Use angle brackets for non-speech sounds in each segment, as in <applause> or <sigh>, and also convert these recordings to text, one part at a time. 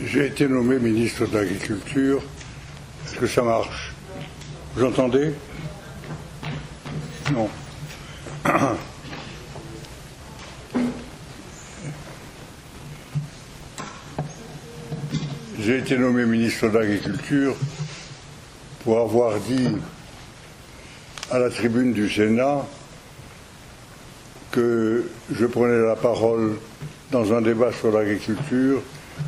J'ai été nommé ministre de l'Agriculture. Est-ce que ça marche? Vous entendez? Non. J'ai été nommé ministre de l'Agriculture pour avoir dit à la tribune du Sénat que je prenais la parole dans un débat sur l'agriculture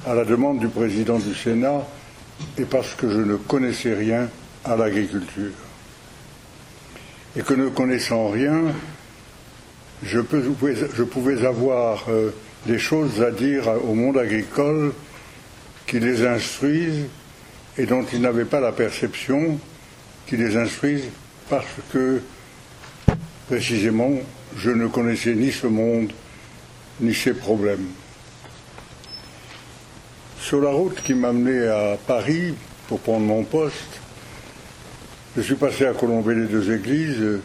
à la demande du président du Sénat et parce que je ne connaissais rien à l'agriculture. Et que ne connaissant rien, je, pouvais avoir euh, des choses à dire au monde agricole qui les instruisent et dont ils n'avaient pas la perception, qui les instruisent parce que, précisément, je ne connaissais ni ce monde, ni ses problèmes. Sur la route qui m'a mené à Paris pour prendre mon poste, je suis passé à Colomber les deux églises,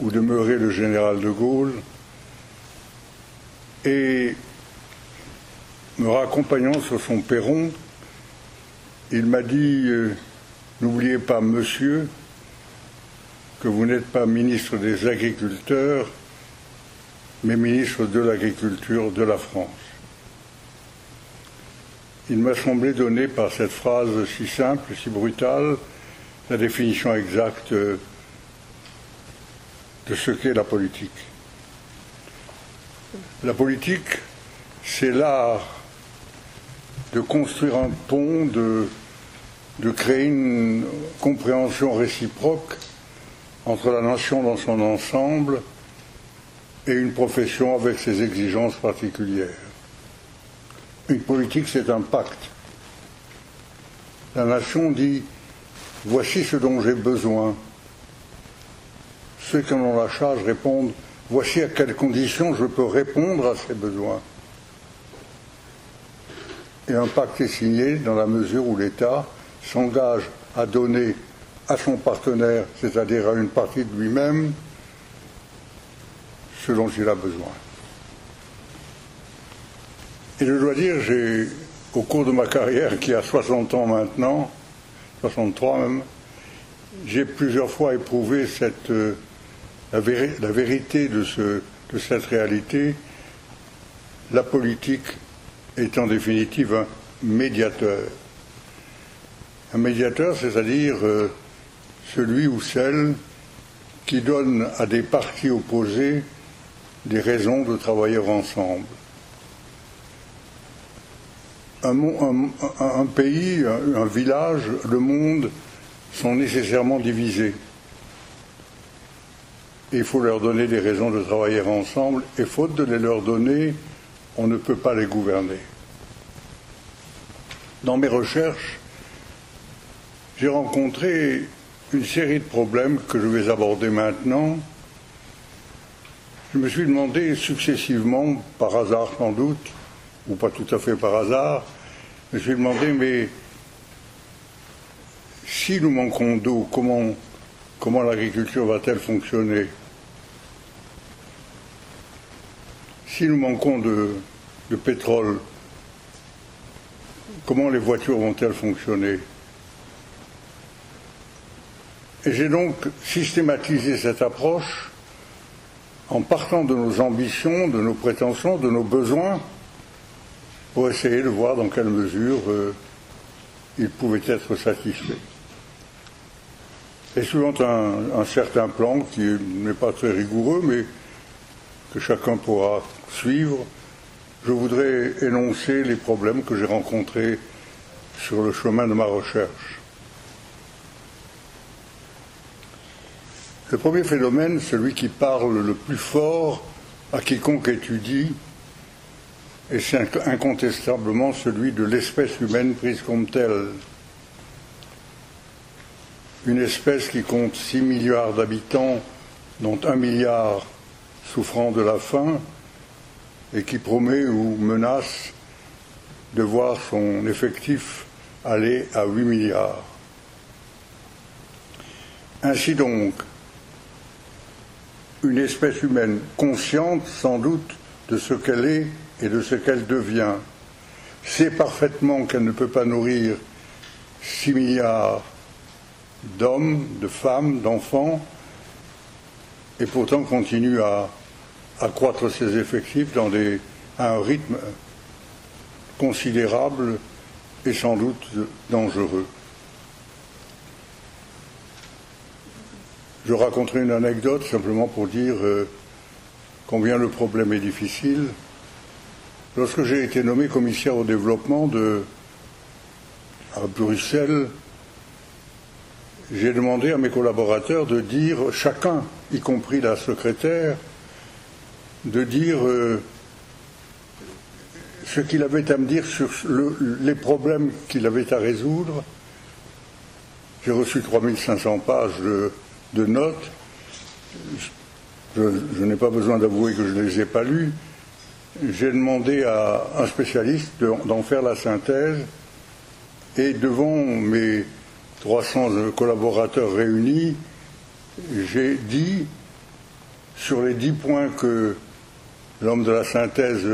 où demeurait le général de Gaulle, et me raccompagnant sur son perron, il m'a dit euh, N'oubliez pas, monsieur, que vous n'êtes pas ministre des Agriculteurs, mais ministre de l'Agriculture de la France. Il m'a semblé donner par cette phrase si simple, si brutale, la définition exacte de ce qu'est la politique. La politique, c'est l'art de construire un pont, de, de créer une compréhension réciproque entre la nation dans son ensemble et une profession avec ses exigences particulières. Une politique, c'est un pacte. La nation dit Voici ce dont j'ai besoin. Ceux qui en ont la charge répondent Voici à quelles conditions je peux répondre à ces besoins. Et un pacte est signé dans la mesure où l'État s'engage à donner à son partenaire, c'est-à-dire à une partie de lui-même, ce dont il a besoin. Et je dois dire, j'ai, au cours de ma carrière, qui a 60 ans maintenant, 63 même, j'ai plusieurs fois éprouvé cette, euh, la, vérité de, ce, de cette réalité. La politique est en définitive un médiateur. Un médiateur, c'est-à-dire euh, celui ou celle qui donne à des partis opposés des raisons de travailler ensemble un, pays, un, village, le monde sont nécessairement divisés. il faut leur donner des raisons de travailler ensemble, et faute de les leur donner, on ne peut pas les gouverner. Dans mes recherches, j'ai rencontré une série de problèmes que je vais aborder maintenant. Je me suis demandé successivement, par hasard sans doute, ou pas tout à fait par hasard, je me suis demandé, mais si nous manquons d'eau, comment, l'agriculture va-t-elle fonctionner? Si nous manquons de, de pétrole, comment les voitures vont-elles fonctionner? Et j'ai donc systématisé cette approche en partant de nos ambitions, de nos prétentions, de nos besoins, pour essayer de voir dans quelle mesure euh, il pouvait être satisfait. Et suivant un, certain plan qui n'est pas très rigoureux, mais que chacun pourra suivre, je voudrais énoncer les problèmes que j'ai rencontrés sur le chemin de ma recherche. Le premier phénomène, celui qui parle le plus fort à quiconque étudie et c'est incontestablement celui de l'espèce humaine prise comme telle. Une espèce qui compte 6 milliards d'habitants, dont un milliard souffrant de la faim, et qui promet ou menace de voir son effectif aller à 8 milliards. Ainsi donc, une espèce humaine consciente sans doute de ce qu'elle est et de ce qu'elle devient, sait parfaitement qu'elle ne peut pas nourrir 6 milliards d'hommes, de femmes, d'enfants, et pourtant continue à accroître ses effectifs dans à un rythme considérable et sans doute dangereux. Je raconterai une anecdote simplement pour dire euh, combien le problème est difficile. Lorsque j'ai été nommé commissaire au développement à Bruxelles, j'ai demandé à mes collaborateurs de dire, chacun, y compris la secrétaire, de dire euh, ce qu'il avait à me dire sur les problèmes qu'il avait à résoudre. J'ai reçu 3500 pages de, notes. Je n'ai pas besoin d'avouer que je ne les ai pas lues. J'ai demandé à un spécialiste d'en faire la synthèse et devant mes 300 collaborateurs réunis, j'ai dit, sur les 10 points que l'homme de la synthèse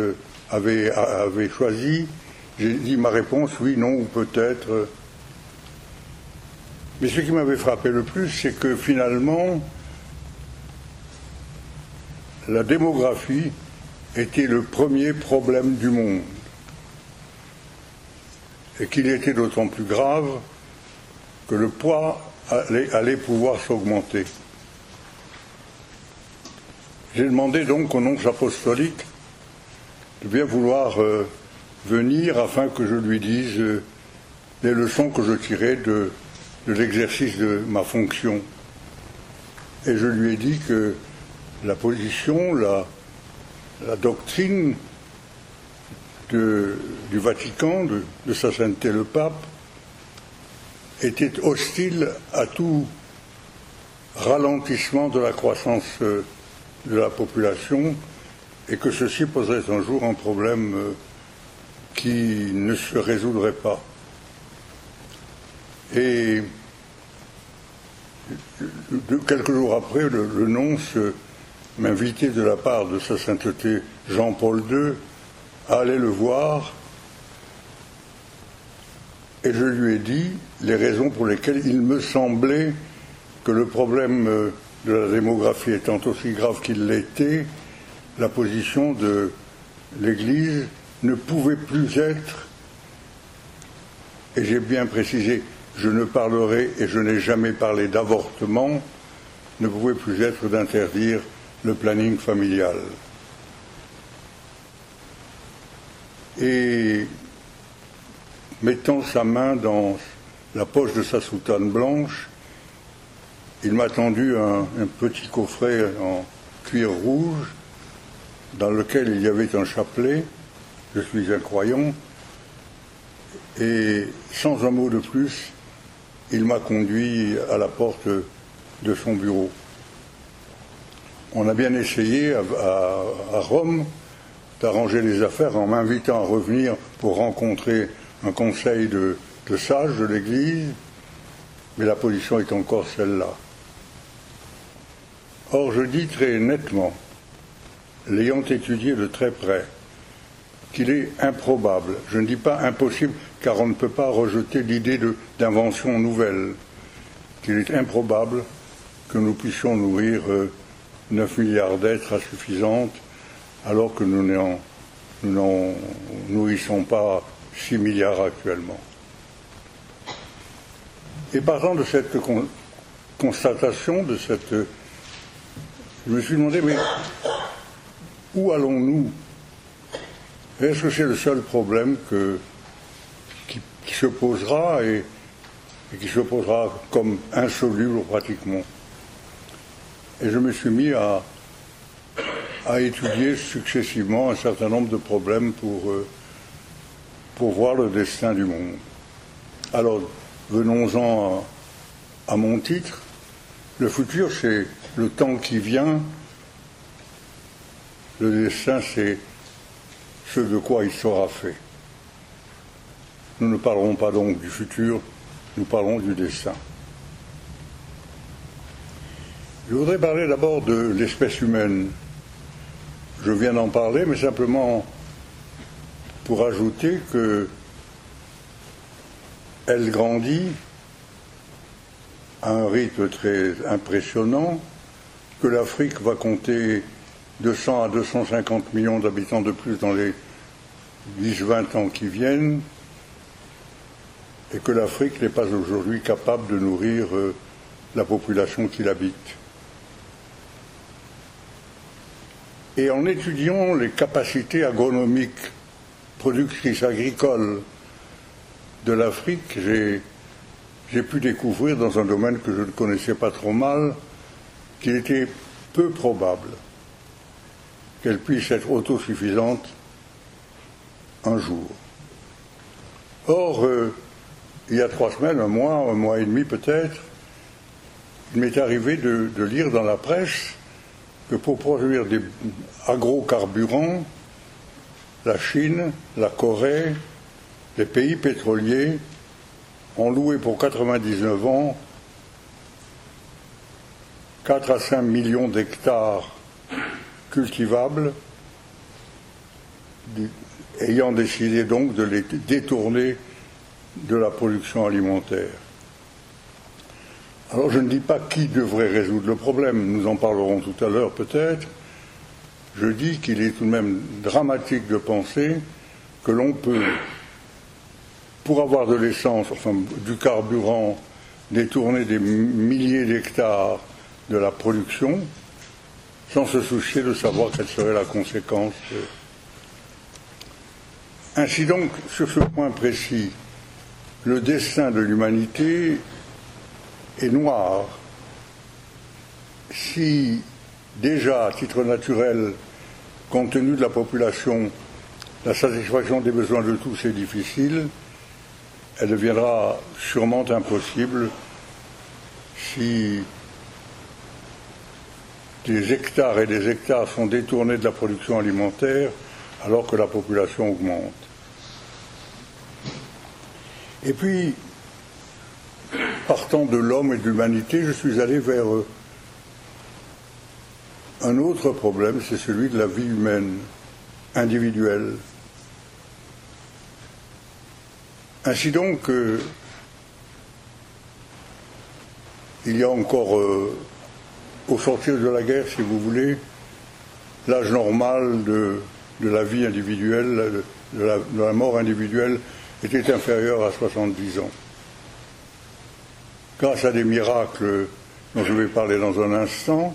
avait, avait choisi, j'ai dit ma réponse oui, non ou peut-être. Mais ce qui m'avait frappé le plus, c'est que finalement, la démographie était le premier problème du monde. Et qu'il était d'autant plus grave que le poids allait, pouvoir s'augmenter. J'ai demandé donc aux nonces apostoliques de bien vouloir euh, venir afin que je lui dise euh, les leçons que je tirais de, l'exercice de ma fonction. Et je lui ai dit que la position, la, doctrine du Vatican, de, sa sainteté le pape, était hostile à tout ralentissement de la croissance euh, de la population et que ceci poserait un jour un problème euh, qui ne se résoudrait pas. Et quelques jours après, le, nonce m'invitait de la part de sa sainteté Jean-Paul II à aller le voir et je lui ai dit les raisons pour lesquelles il me semblait que le problème euh, de la démographie étant aussi grave qu'il l'était, la position de l'Église ne pouvait plus être, et j'ai bien précisé, je ne parlerai et je n'ai jamais parlé d'avortement, ne pouvait plus être d'interdire le planning familial. Et mettant sa main dans la poche de sa soutane blanche, il m'a tendu un, petit coffret en cuir rouge dans lequel il y avait un chapelet. Je suis un croyant. Et sans un mot de plus, il m'a conduit à la porte de son bureau. On a bien essayé à Rome d'arranger les affaires en m'invitant à revenir pour rencontrer un conseil de, sages de l'Église, mais la position est encore celle-là. Or, je dis très nettement, l'ayant étudié de très près, qu'il est improbable, je ne dis pas impossible, car on ne peut pas rejeter l'idée d'invention nouvelle, qu'il est improbable que nous puissions nourrir 9 euh, milliards d'êtres insuffisantes alors que nous n'en nourrissons pas 6 milliards actuellement. Et partant de cette constatation, de cette, je me suis demandé, mais où allons-nous? Est-ce que c'est le seul problème qui, se posera et, qui se posera comme insoluble pratiquement? Et je me suis mis à, à étudier successivement un certain nombre de problèmes pour euh, pour voir le destin du monde. Alors, venons-en à, mon titre. Le futur, c'est le temps qui vient. Le destin, c'est ce de quoi il sera fait. Nous ne parlerons pas donc du futur, nous parlons du destin. Je voudrais parler d'abord de l'espèce humaine. Je viens d'en parler, mais simplement pour ajouter que elle grandit à un rythme très impressionnant, que l'Afrique va compter 200 à 250 millions d'habitants de plus dans les 10-20 ans qui viennent, et que l'Afrique n'est pas aujourd'hui capable de nourrir euh, la population qui l'habite. Et en étudiant les capacités agronomiques, productrices agricoles de l'Afrique, j'ai pu découvrir dans un domaine que je ne connaissais pas trop mal qu'il était peu probable qu'elle puisse être autosuffisante un jour. Or, euh, il y a trois semaines, un mois, un mois et demi peut-être, il m'est arrivé de, lire dans la presse pour produire des agrocarburants, la Chine, la Corée, les pays pétroliers ont loué pour 99 ans 4 à 5 millions d'hectares cultivables, ayant décidé donc de les détourner de la production alimentaire. Alors je ne dis pas qui devrait résoudre le problème, nous en parlerons tout à l'heure peut-être. Je dis qu'il est tout de même dramatique de penser que l'on peut, pour avoir de l'essence, enfin du carburant, détourner des milliers d'hectares de la production, sans se soucier de savoir quelle serait la conséquence. Ainsi donc, sur ce point précis, le destin de l'humanité est noir. Si déjà, à titre naturel, compte tenu de la population, la satisfaction des besoins de tous est difficile, elle deviendra sûrement impossible si des hectares et des hectares sont détournés de la production alimentaire alors que la population augmente. Et puis, partant de l'homme et de l'humanité, je suis allé vers un autre problème, c'est celui de la vie humaine, individuelle. Ainsi donc, euh, il y a encore, euh, au sortir de la guerre, si vous voulez, l'âge normal de, la vie individuelle, de la mort individuelle était inférieur à 70 ans. Grâce à des miracles dont je vais parler dans un instant,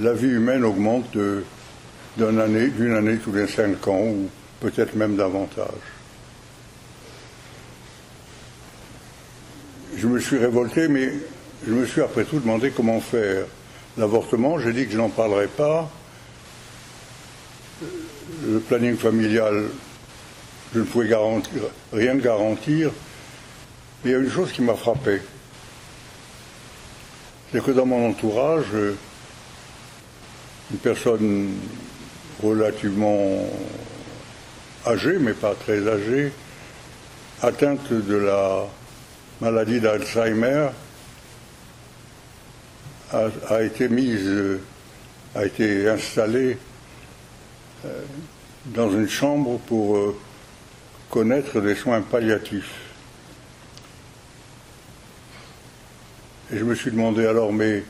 la vie humaine augmente d'une année, tous les cinq ans, ou peut-être même davantage. Je me suis révolté, mais je me suis après tout demandé comment faire. L'avortement, j'ai dit que je n'en parlerai pas. Le planning familial, je ne pouvais rien garantir. Mais il y a une chose qui m'a frappé. C'est que dans mon entourage, une personne relativement âgée, mais pas très âgée, atteinte de la maladie d'Alzheimer, a, été mise, a été installée euh, dans une chambre pour euh, connaître des soins palliatifs. Et je me suis demandé alors, mais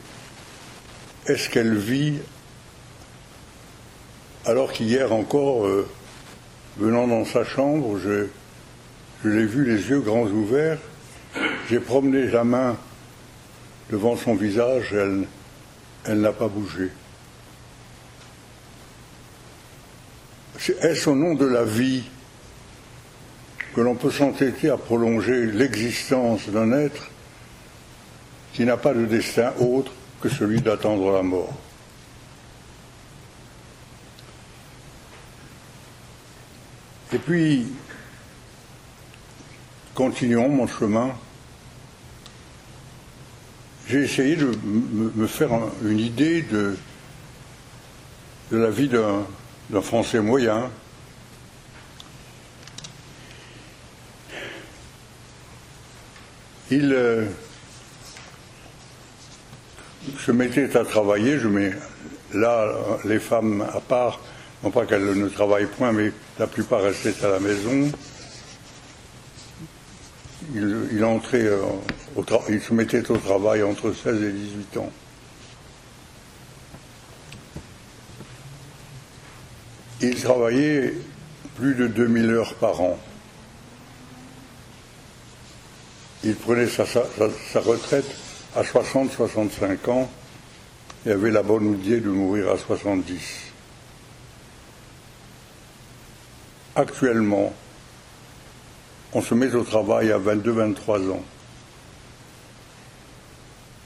est-ce qu'elle vit alors qu'hier encore, euh, venant dans sa chambre, je, l'ai vu les yeux grands ouverts, j'ai promené la main devant son visage, elle, elle n'a pas bougé. Est-ce au nom de la vie que l'on peut s'entêter à prolonger l'existence d'un être qui n'a pas de destin autre que celui d'attendre la mort. Et puis, continuons mon chemin. J'ai essayé de me faire une idée de, la vie d'un Français moyen, il euh, se mettait à travailler, je mets là les femmes à part, non pas qu'elle ne travaille point, mais la plupart restaient à la maison. Euh, il se mettait au travail entre 16 et 18 ans. Il travaillait plus de 2000 heures par an. Il prenait sa, retraite à 60-65 ans et avait la bonne idée de mourir à 70. Actuellement, on se met au travail à 22-23 ans.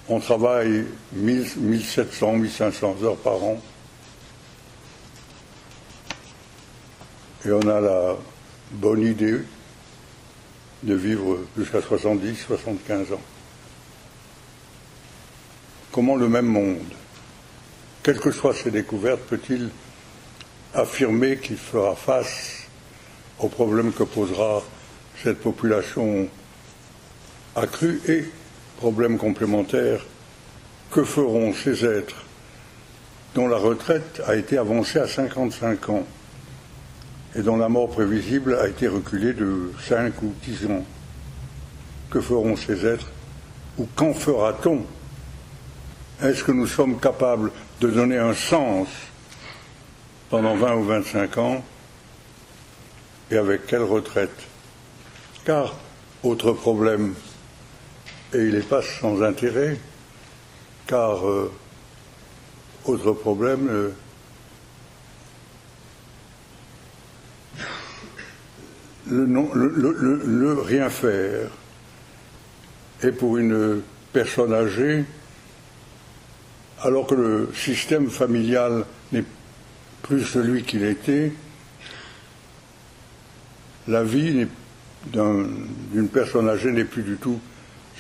On travaille 1700-1500 heures par an. Et on a la bonne idée de vivre jusqu'à 70, 75 ans. Comment le même monde, quelles que soient ses découvertes, peut-il affirmer qu'il fera face aux problèmes que posera cette population accrue et problèmes complémentaires, que feront ces êtres dont la retraite a été avancée à 55 ans et dont la mort prévisible a été reculée de 5 ou 10 ans. Que feront ces êtres Ou qu'en fera-t-on Est-ce que nous sommes capables de donner un sens pendant 20 ou 25 ans et avec quelle retraite? Car, autre problème, et il n'est pas sans intérêt, car, euh, autre problème, euh, le, rien faire est pour une personne âgée, alors que le système familial n'est plus celui qu'il était, la vie d'une personne âgée n'est plus du tout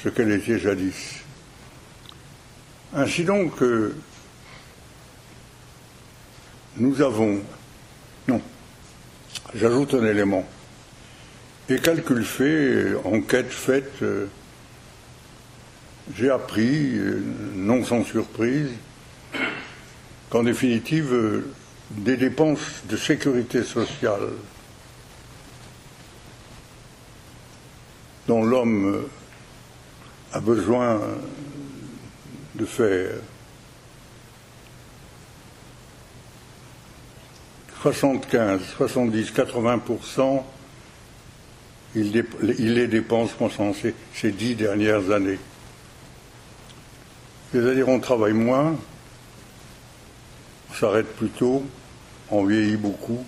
ce qu'elle était jadis. Ainsi donc, euh, nous avons, non, j'ajoute un élément, et calcul fait, enquête faite, euh, j'ai appris, euh, non sans surprise, qu'en définitive, euh, des dépenses de sécurité sociale dont l'homme a besoin de faire 75, 70, 80% il, les dépense pendant ces, dix dernières années. C'est-à-dire on travaille moins, on s'arrête plus tôt, on vieillit beaucoup,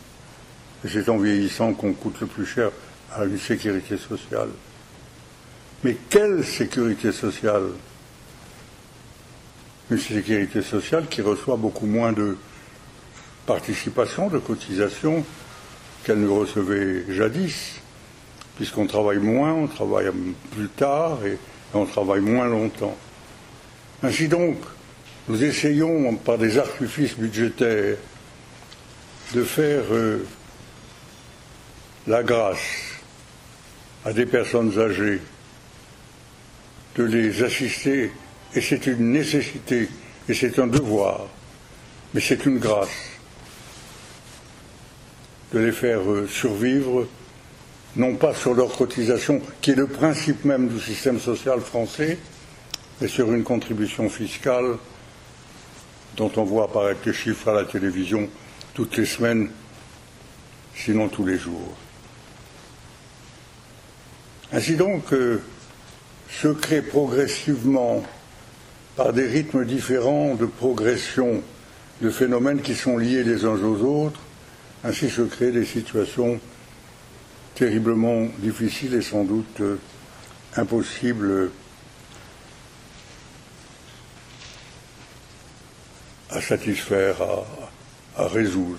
et c'est en vieillissant qu'on coûte le plus cher à une sécurité sociale. Mais quelle sécurité sociale? Une sécurité sociale qui reçoit beaucoup moins de participation, de cotisation qu'elle ne recevait jadis puisqu'on travaille moins, on travaille plus tard et on travaille moins longtemps. Ainsi donc, nous essayons, par des artifices budgétaires, de faire euh, la grâce à des personnes âgées, de les assister, et c'est une nécessité, et c'est un devoir, mais c'est une grâce, de les faire euh, survivre non pas sur leur cotisation, qui est le principe même du système social français, mais sur une contribution fiscale dont on voit apparaître les chiffres à la télévision toutes les semaines, sinon tous les jours. Ainsi donc, euh, se crée progressivement, par des rythmes différents de progression, de phénomènes qui sont liés les uns aux autres, ainsi se créent des situations terriblement difficile et sans doute euh, impossible à satisfaire, à, résoudre.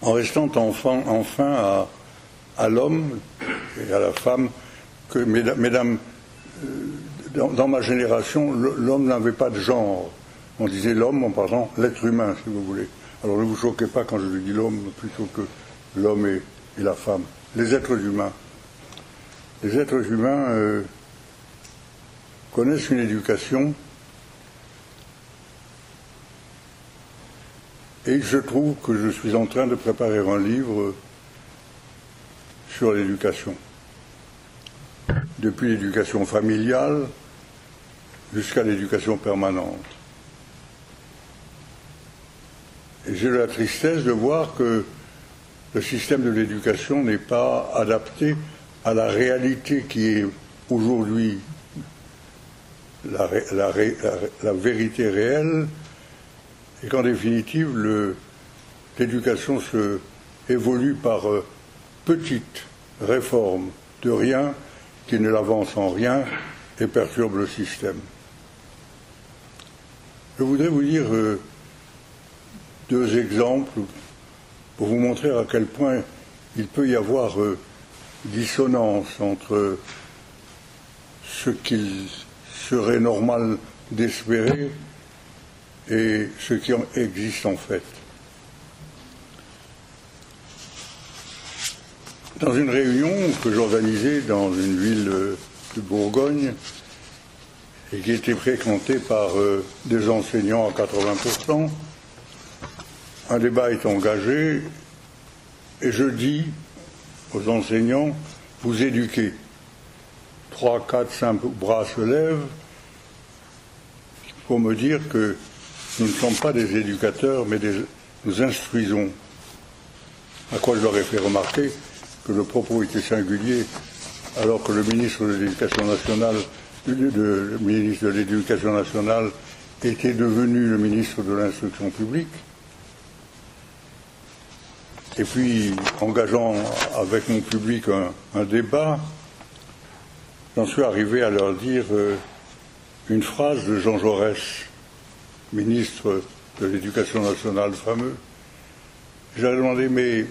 En restant enfin, à, l'homme et à la femme, que, mesdames, euh, dans, ma génération, l'homme n'avait pas de genre. On disait l'homme en parlant l'être humain, si vous voulez. Alors ne vous choquez pas quand je dis l'homme plutôt que l'homme et, la femme, les êtres humains. Les êtres humains euh, connaissent une éducation Et se trouve que je suis en train de préparer un livre sur l'éducation. Depuis l'éducation familiale jusqu'à l'éducation permanente. Et j'ai la tristesse de voir que le système de l'éducation n'est pas adapté à la réalité qui est aujourd'hui la, vérité réelle et qu'en définitive l'éducation se évolue par euh, petites réformes de rien qui ne l'avancent en rien et perturbent le système. Je voudrais vous dire euh, deux exemples pour vous montrer à quel point il peut y avoir euh, dissonance entre ce qu'il serait normal d'espérer et ce qui existe en fait. Dans une réunion que j'organisais dans une ville de Bourgogne et qui était fréquentée par euh, des enseignants à 80%, un débat est engagé et je dis aux enseignants, vous éduquez. Trois, quatre, cinq bras se lèvent pour me dire que nous ne sommes pas des éducateurs, mais nous instruisons. À quoi je leur ai fait remarquer que le propos était singulier, alors que le ministre de l'Éducation nationale, de l'Éducation nationale était devenu le ministre de l'Instruction publique. Et puis, engageant avec mon public un, débat, j'en suis arrivé à leur dire euh, une phrase de Jean Jaurès, ministre de l'Éducation nationale fameux. J'ai demandé, mais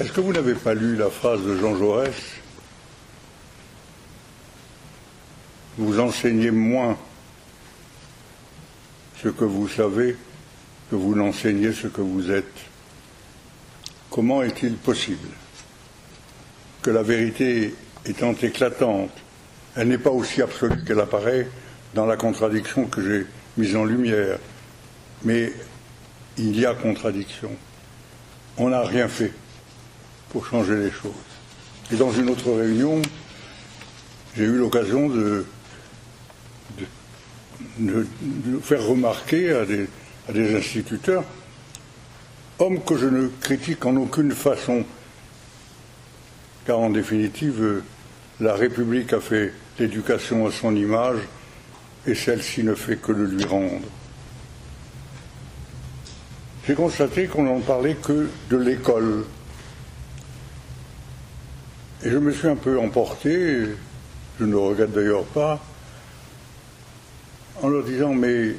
est-ce que vous n'avez pas lu la phrase de Jean Jaurès? Vous enseignez moins ce que vous savez que vous n'enseignez ce que vous êtes. Comment est-il possible que la vérité étant éclatante, elle n'est pas aussi absolue qu'elle apparaît dans la contradiction que j'ai mise en lumière, mais il y a contradiction. On n'a rien fait pour changer les choses. Et dans une autre réunion, j'ai eu l'occasion de, faire remarquer à des, instituteurs, hommes que je ne critique en aucune façon, car en définitive, la République a fait l'éducation à son image et celle-ci ne fait que le lui rendre. J'ai constaté qu'on n'en parlait que de l'école, et je me suis un peu emporté, je ne le regrette d'ailleurs pas, en leur disant Mais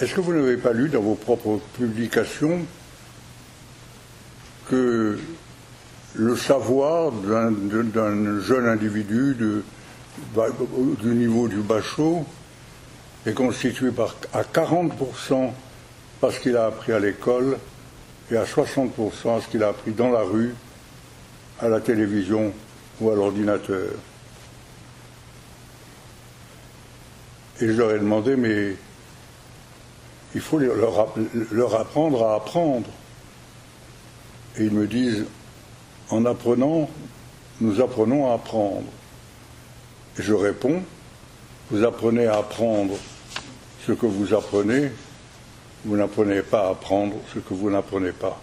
est-ce que vous n'avez pas lu dans vos propres publications que le savoir d'un jeune individu du niveau du bachot est constitué par, à 40% parce qu'il a appris à l'école et à 60% ce qu'il a appris dans la rue à la télévision ou à l'ordinateur. Et je leur ai demandé, mais il faut leur, apprendre à apprendre. Et ils me disent, en apprenant, nous apprenons à apprendre. Je réponds, vous apprenez à apprendre ce que vous apprenez, vous n'apprenez pas à apprendre ce que vous n'apprenez pas.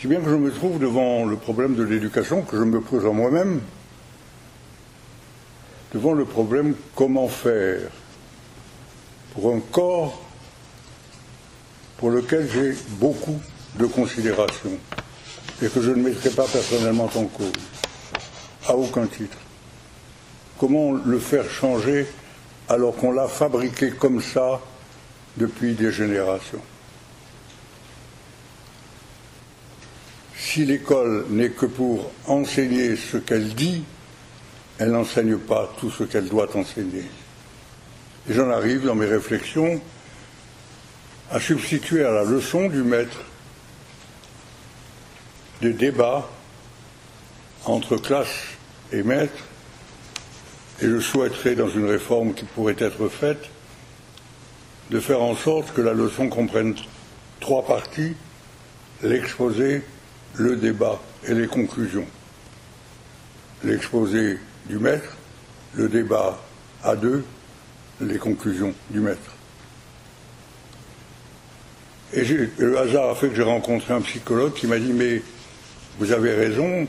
Si bien que je me trouve devant le problème de l'éducation que je me pose à moi-même, devant le problème comment faire pour un corps pour lequel j'ai beaucoup de considération et que je ne mettrai pas personnellement en cause, à aucun titre. Comment le faire changer alors qu'on l'a fabriqué comme ça depuis des générations? Si l'école n'est que pour enseigner ce qu'elle dit, elle n'enseigne pas tout ce qu'elle doit enseigner. Et j'en arrive dans mes réflexions à substituer à la leçon du maître des débats entre classe et maître, et je souhaiterais dans une réforme qui pourrait être faite, de faire en sorte que la leçon comprenne trois parties, l'exposé, le débat et les conclusions. L'exposé du maître, le débat à deux, les conclusions du maître. Et le hasard a fait que j'ai rencontré un psychologue qui m'a dit Mais vous avez raison,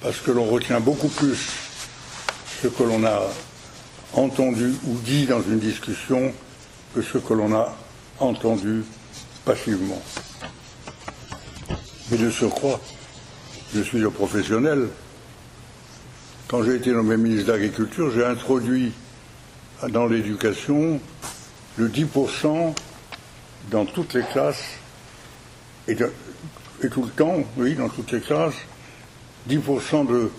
parce que l'on retient beaucoup plus ce que l'on a entendu ou dit dans une discussion que ce que l'on a entendu passivement. Mais de surcroît, je suis un professionnel. Quand j'ai été nommé ministre de l'Agriculture, j'ai introduit dans l'éducation le 10% dans toutes les classes, et, tout le temps, oui, dans toutes les classes, 10% de,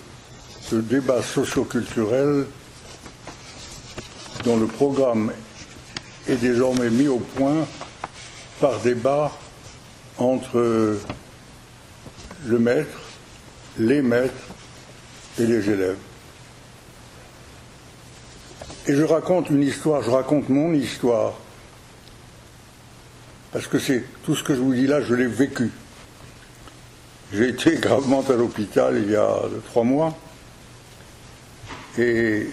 de débats socioculturels dont le programme est désormais mis au point par débat entre le maître, les maîtres et les élèves. Et je raconte une histoire, je raconte mon histoire, parce que c'est tout ce que je vous dis là, je l'ai vécu. J'ai été gravement à l'hôpital il y a trois mois, et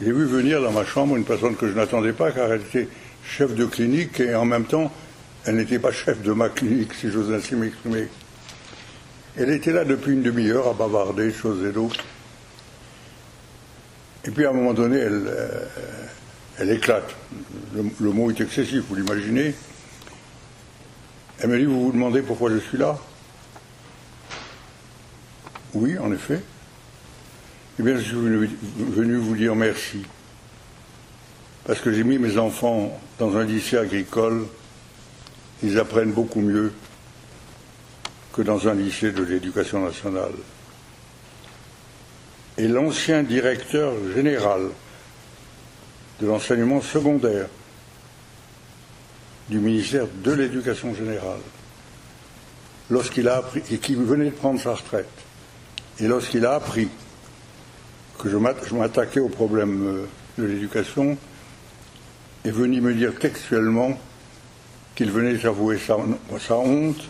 j'ai vu venir dans ma chambre une personne que je n'attendais pas, car elle était chef de clinique, et en même temps, elle n'était pas chef de ma clinique, si j'ose ainsi m'exprimer. Elle était là depuis une demi-heure à bavarder, choses et d'autres. Et puis à un moment donné, elle, euh, elle éclate. Le, mot est excessif, vous l'imaginez. Elle me dit, vous vous demandez pourquoi je suis là? Oui, en effet. Eh bien, je suis venu vous dire merci. Parce que j'ai mis mes enfants dans un lycée agricole. Ils apprennent beaucoup mieux que dans un lycée de l'éducation nationale. Et l'ancien directeur général de l'enseignement secondaire du ministère de l'Éducation générale, lorsqu'il a appris, et qui venait de prendre sa retraite, et lorsqu'il a appris que je m'attaquais au problème euh, de l'éducation, est venu me dire textuellement qu'il venait d'avouer sa honte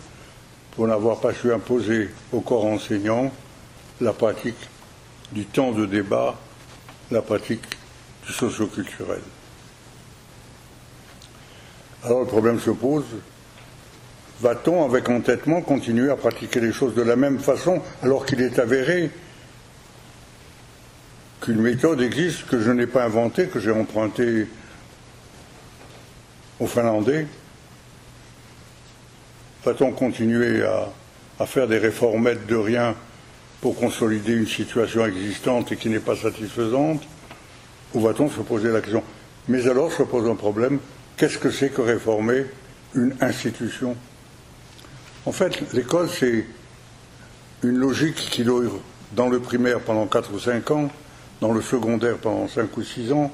pour n'avoir pas su imposer au corps enseignant la pratique du temps de débat, la pratique du socioculturel. Alors le problème se pose, va-t-on avec entêtement continuer à pratiquer les choses de la même façon alors qu'il est avéré qu'une méthode existe que je n'ai pas inventée, que j'ai empruntée aux Finlandais? Va-t-on continuer à, faire des réformettes de rien pour consolider une situation existante et qui n'est pas satisfaisante? Ou va-t-on se poser la question? Mais alors se pose un problème, qu'est-ce que c'est que réformer une institution? En fait, l'école, c'est une logique qui dure dans le primaire pendant 4 ou 5 ans, dans le secondaire pendant 5 ou 6 ans,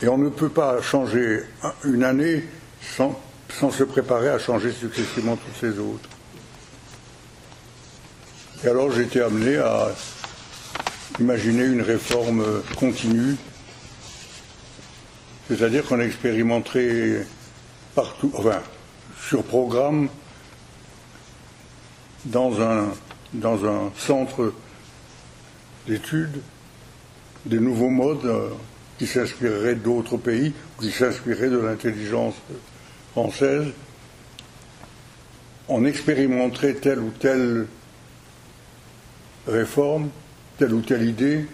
et on ne peut pas changer une année sans sans se préparer à changer successivement toutes les autres. Et alors j'ai été amené à imaginer une réforme continue, c'est-à-dire qu'on expérimenterait partout, enfin, sur programme, dans un, dans un centre d'études, des nouveaux modes euh, qui s'inspireraient d'autres pays, qui s'inspireraient de l'intelligence française, on expérimenterait telle ou telle réforme, telle ou telle idée,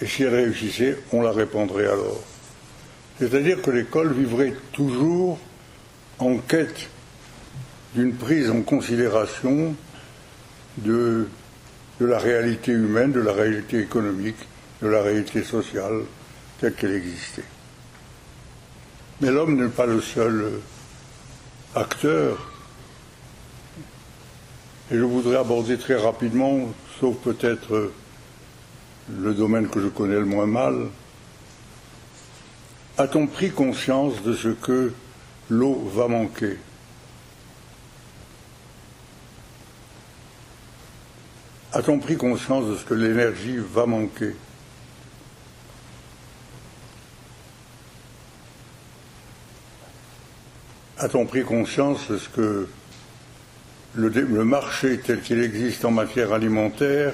et si elle réussissait, on la répandrait alors. C'est-à-dire que l'école vivrait toujours en quête d'une prise en considération de, la réalité humaine, de la réalité économique, de la réalité sociale telle qu'elle existait. Mais l'homme n'est pas le seul euh, acteur. Et je voudrais aborder très rapidement, sauf peut-être euh, le domaine que je connais le moins mal, a-t-on pris conscience de ce que l'eau va manquer? A-t-on pris conscience de ce que l'énergie va manquer a-t-on pris conscience de ce que le, marché tel qu'il existe en matière alimentaire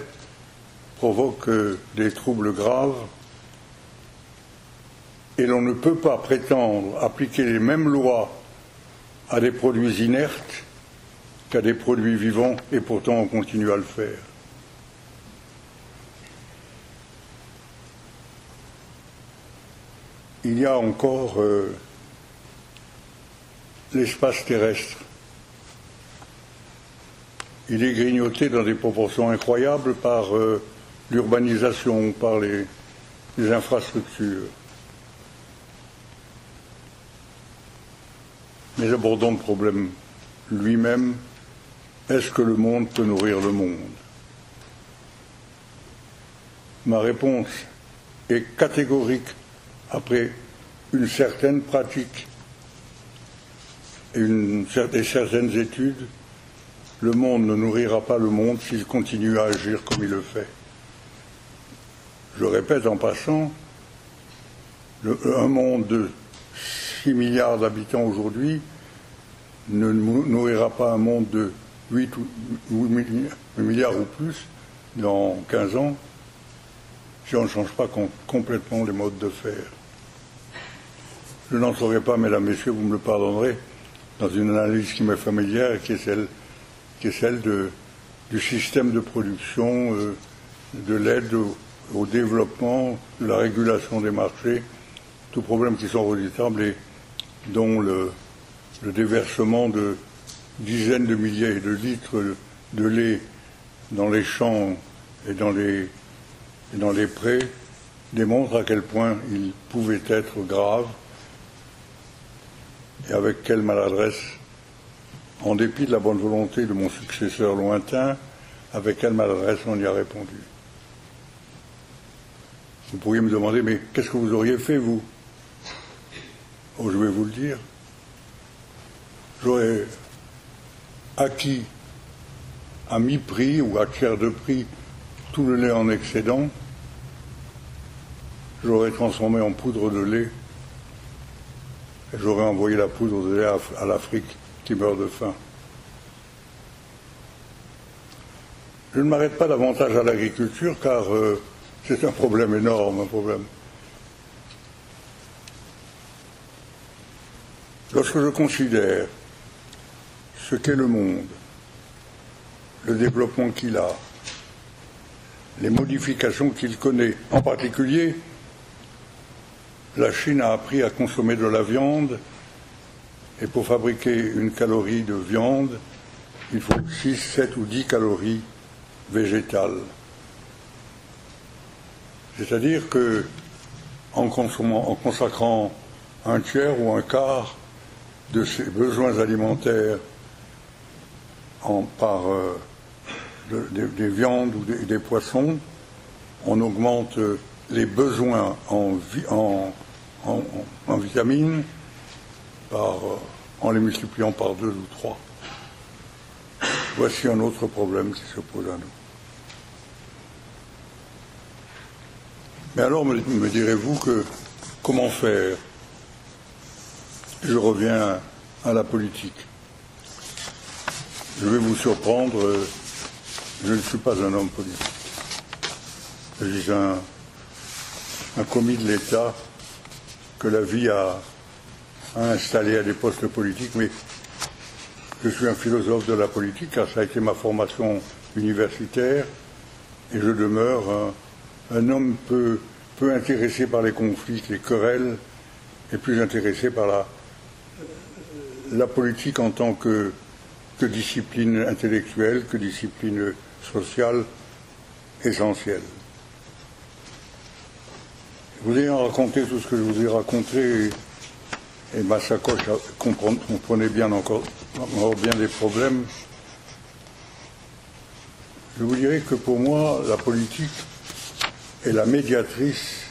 provoque euh, des troubles graves et l'on ne peut pas prétendre appliquer les mêmes lois à des produits inertes qu'à des produits vivants et pourtant on continue à le faire? Il y a encore euh, l'espace terrestre il est grignoté dans des proportions incroyables par euh, l'urbanisation, par les, infrastructures. Mais abordons le problème lui-même. Est-ce que le monde peut nourrir le monde? Ma réponse est catégorique après une certaine pratique et, certaines études le monde ne nourrira pas le monde s'il continue à agir comme il le fait. Je répète en passant, un monde de 6 milliards d'habitants aujourd'hui ne nourrira pas un monde de 8 ou milliards ou plus dans 15 ans si on ne change pas complètement les modes de faire. Je n'en saurais pas, mesdames, messieurs, vous me le pardonnerez, dans une analyse qui m'est familière qui est celle qui est celle du système de production, euh, de l'aide au, développement, de la régulation des marchés, tous problèmes qui sont redoutables et dont le, déversement de dizaines de milliers de litres de lait dans les champs et dans les, et dans les prés démontre à quel point il pouvait être grave et avec quelle maladresse en dépit de la bonne volonté de mon successeur lointain, avec quelle maladresse on y a répondu. Vous pourriez me demander, mais qu'est-ce que vous auriez fait, vous? Oh, je vais vous le dire. J'aurais acquis à mi-prix ou à tiers de prix tout le lait en excédent. J'aurais transformé en poudre de lait et j'aurais envoyé la poudre de lait à l'Afrique qui meurt de faim. Je ne m'arrête pas davantage à l'agriculture car euh, c'est un problème énorme, un problème. Lorsque je considère ce qu'est le monde, le développement qu'il a, les modifications qu'il connaît, en particulier, la Chine a appris à consommer de la viande et pour fabriquer une calorie de viande, il faut 6, 7 ou 10 calories végétales. C'est-à-dire que en, consacrant un tiers ou un quart de ses besoins alimentaires en, par euh, des, viandes ou des, poissons, on augmente les besoins en, en vitamines par, euh, en les multipliant par deux ou trois. Voici un autre problème qui se pose à nous. Mais alors me, direz-vous que comment faire? Je reviens à la politique. Je vais vous surprendre, euh, je ne suis pas un homme politique. Je suis un, un commis de l'État que la vie a installé à des postes politiques, mais je suis un philosophe de la politique, car ça a été ma formation universitaire, et je demeure un, homme peu, peu intéressé par les conflits, les querelles, et plus intéressé par la, la politique en tant que, que discipline intellectuelle, que discipline sociale essentielle. Vous ayant raconté tout ce que je vous ai raconté, et ma sacoche comprenait bien encore, bien des problèmes. Je vous dirais que pour moi, la politique est la médiatrice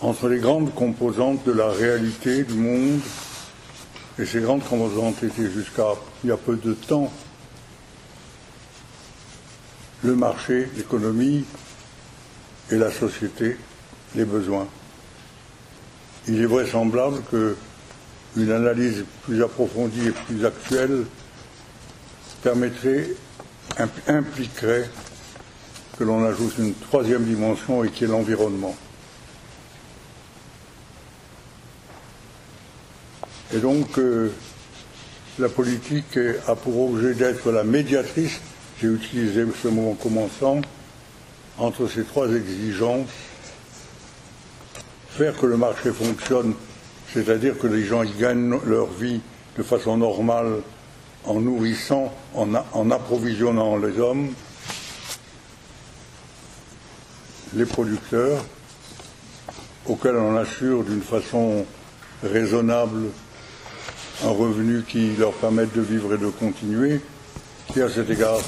entre les grandes composantes de la réalité du monde, et ces grandes composantes étaient jusqu'à il y a peu de temps le marché, l'économie et la société, les besoins. Il est vraisemblable que une analyse plus approfondie et plus actuelle permettrait, impliquerait que l'on ajoute une troisième dimension et qui est l'environnement. Et donc, euh, la politique a pour objet d'être la médiatrice, j'ai utilisé ce mot en commençant, entre ces trois exigences, faire que le marché fonctionne, c'est-à-dire que les gens y gagnent leur vie de façon normale en nourrissant, en, approvisionnant les hommes, les producteurs, auxquels on assure d'une façon raisonnable un revenu qui leur permette de vivre et de continuer. Et à cet égard,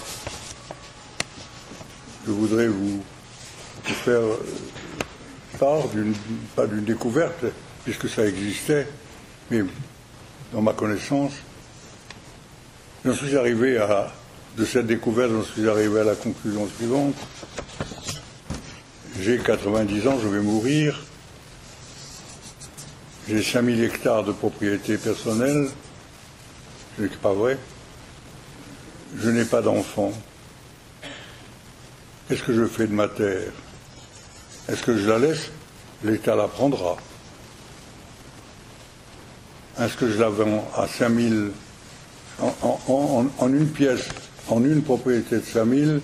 je voudrais vous, faire part d'une, pas d'une découverte, puisque ça existait, mais dans ma connaissance, j'en suis arrivé à, de cette découverte, j'en suis arrivé à la conclusion suivante. J'ai 90 ans, je vais mourir. J'ai 5000 hectares de propriété personnelle. Ce n'est pas vrai. Je n'ai pas d'enfants. Qu'est-ce que je fais de ma terre? Est-ce que je la laisse? L'État la prendra. Est-ce que je la vends à 5000 en, en, une pièce, en une propriété de 5000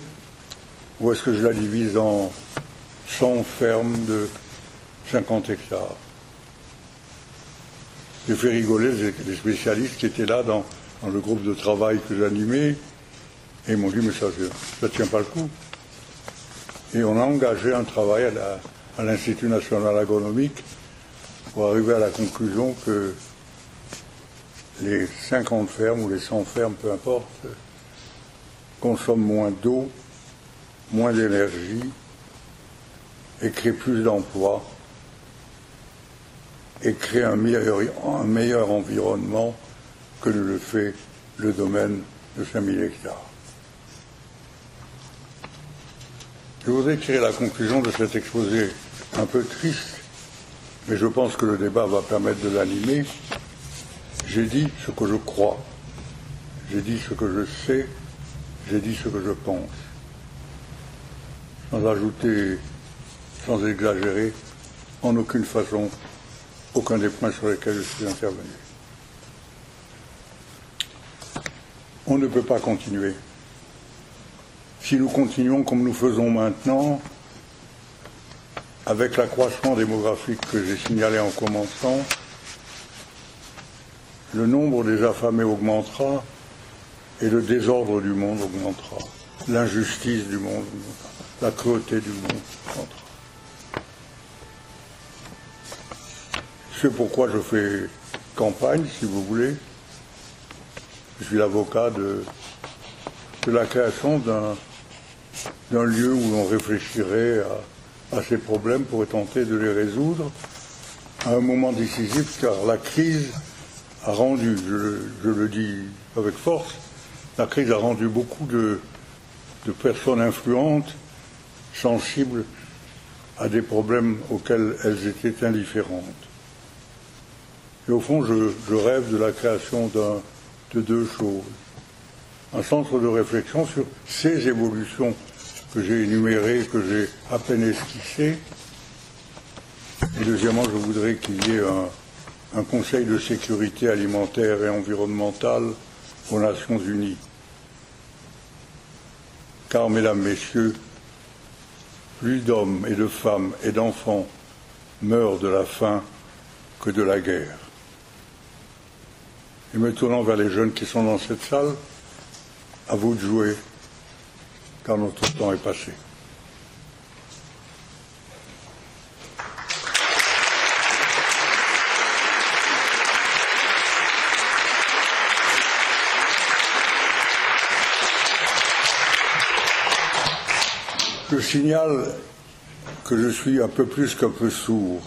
ou est-ce que je la divise en 100 fermes de 50 hectares? J'ai fait rigoler les, spécialistes qui étaient là dans, le groupe de travail que j'animais et ils m'ont dit mais ça ne tient pas le coup. Et on a engagé un travail à l'Institut national agronomique pour arriver à la conclusion que les 50 fermes ou les 100 fermes, peu importe, consomment moins d'eau, moins d'énergie et créent plus d'emplois et créent un meilleur, un meilleur environnement que ne le fait le domaine de 5000 hectares. Je voudrais tirer la conclusion de cet exposé un peu triste, mais je pense que le débat va permettre de l'animer. J'ai dit ce que je crois, j'ai dit ce que je sais, j'ai dit ce que je pense, sans ajouter, sans exagérer, en aucune façon, aucun des points sur lesquels je suis intervenu. On ne peut pas continuer si nous continuons comme nous faisons maintenant, avec l'accroissement démographique que j'ai signalé en commençant, le nombre des affamés augmentera et le désordre du monde augmentera, l'injustice du monde la cruauté du monde augmentera. C'est pourquoi je fais campagne, si vous voulez. Je suis l'avocat de la création d'un d'un lieu où l'on réfléchirait à, ces problèmes pour tenter de les résoudre à un moment décisif, car la crise a rendu, je, le dis avec force, la crise a rendu beaucoup de, personnes influentes, sensibles à des problèmes auxquels elles étaient indifférentes. Et au fond, je, rêve de la création de deux choses. Un centre de réflexion sur ces évolutions que j'ai énuméré, que j'ai à peine esquissé. Et deuxièmement, je voudrais qu'il y ait un, Conseil de sécurité alimentaire et environnementale aux Nations Unies. Car, mesdames, messieurs, plus d'hommes et de femmes et d'enfants meurent de la faim que de la guerre. Et me tournant vers les jeunes qui sont dans cette salle, à vous de jouer car notre temps est passé. Je signale que je suis un peu plus qu'un peu sourd.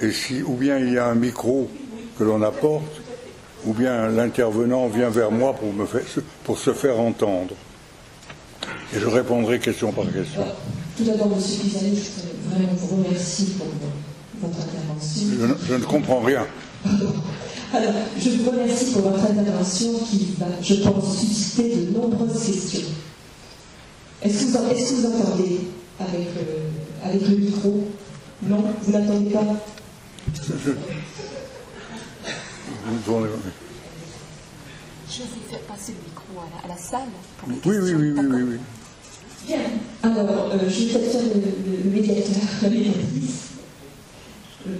Et si, ou bien il y a un micro que l'on apporte, ou bien l'intervenant vient vers moi pour, me faire, pour se faire entendre. Et je répondrai question par question. tout d'abord, M. Pizarro, je voudrais vraiment vous remercier pour votre intervention. Je ne, comprends rien. Alors, je vous remercie pour votre intervention qui va, je pense, susciter de nombreuses questions. Est-ce que, vous entendez avec, euh, avec le micro? Non Vous n'entendez pas? Je vais faire passer le micro à la, salle. oui, oui, oui, oui, oui, oui. Bien. Alors, euh, je vais faire le, le médiateur, <laughs> euh,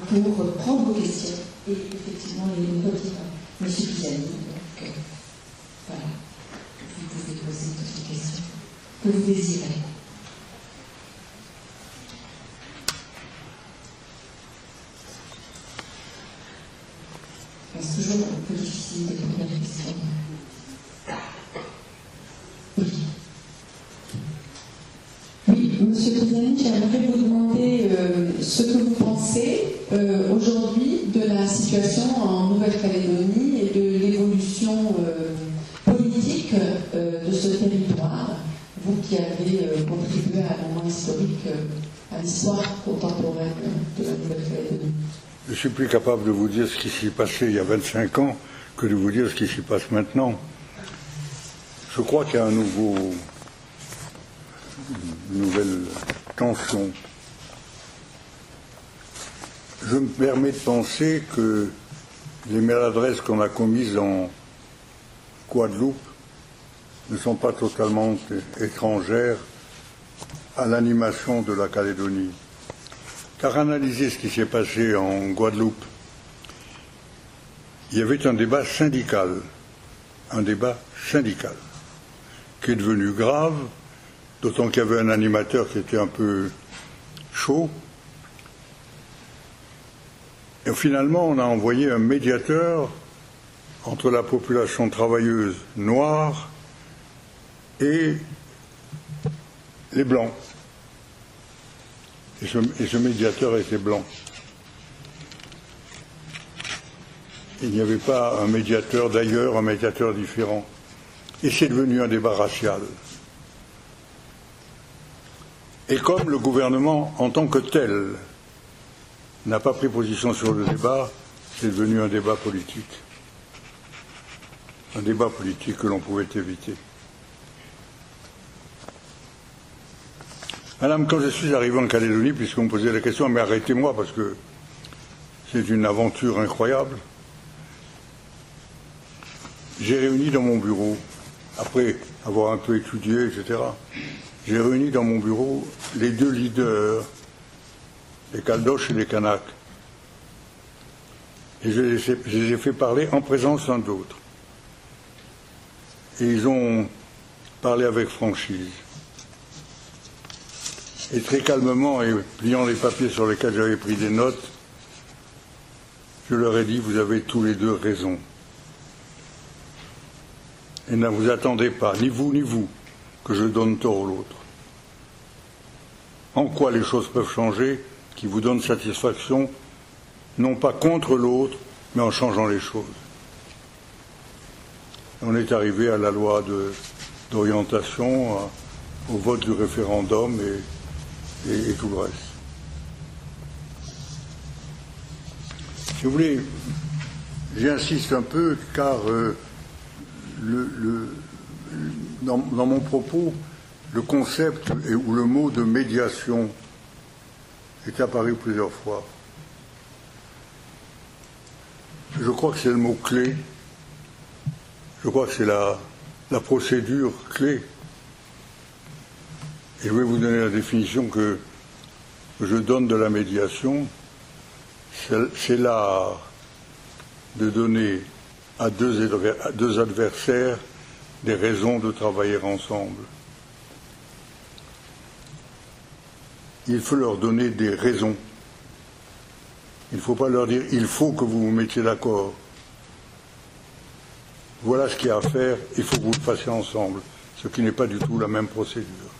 pour prendre vos questions et effectivement les redire à M. Pisani. Donc, euh, voilà. Vous pouvez poser toutes les questions que vous désirez. C'est toujours un peu difficile de premières questions. Oui. Pisani, j'aimerais vous demander euh, ce que vous pensez euh, aujourd'hui de la situation en Nouvelle-Calédonie et de l'évolution euh, politique de ce territoire, vous qui avez contribué à un moment historique, à l'histoire contemporaine de la Nouvelle-Calédonie. Je suis plus capable de vous dire ce qui s'est passé il y a 25 ans que de vous dire ce qui s'y passe maintenant. Je crois qu'il y a un nouveau, nouvelle tension. Je me permets de penser que les maladresses qu'on a commises en Guadeloupe ne sont pas totalement étrangères à l'animation de la Calédonie. Car analyser ce qui s'est passé en Guadeloupe, il y avait un débat syndical, un débat syndical, qui est devenu grave, d'autant qu'il y avait un animateur qui était un peu chaud. Et finalement, on a envoyé un médiateur entre la population travailleuse noire et les blancs. Et ce, médiateur était blanc. Il n'y avait pas un médiateur d'ailleurs, un médiateur différent. Et c'est devenu un débat racial. Et comme le gouvernement, en tant que tel, n'a pas pris position sur le débat, c'est devenu un débat politique. Un débat politique que l'on pouvait éviter. Madame, quand je suis arrivé en Calédonie, puisqu'on me posait la question, mais arrêtez-moi parce que c'est une aventure incroyable, j'ai réuni dans mon bureau, après avoir un peu étudié, etc., j'ai réuni dans mon bureau les deux leaders, les Caldoches et les Kanaks. Et je les, ai, fait parler en présence d'un d'autre. Et ils ont parlé avec franchise. Et très calmement, et pliant les papiers sur lesquels j'avais pris des notes, je leur ai dit, vous avez tous les deux raison. Et ne vous attendez pas, ni vous ni vous, que je donne tort à l'autre. En quoi les choses peuvent changer qui vous donnent satisfaction, non pas contre l'autre, mais en changeant les choses? On est arrivé à la loi d'orientation, au vote du référendum et et, tout le reste. Si vous voulez, j'insiste un peu car euh, le, dans, mon propos, le concept ou le mot de médiation est apparu plusieurs fois. Je crois que c'est le mot clé. Je crois que c'est la, la procédure clé et je vais vous donner la définition que, je donne de la médiation. C'est l'art de donner à deux, à deux adversaires des raisons de travailler ensemble. Il faut leur donner des raisons. Il ne faut pas leur dire il faut que vous vous mettiez d'accord. Voilà ce qu'il y a à faire, il faut que vous le fassiez ensemble, ce qui n'est pas du tout la même procédure.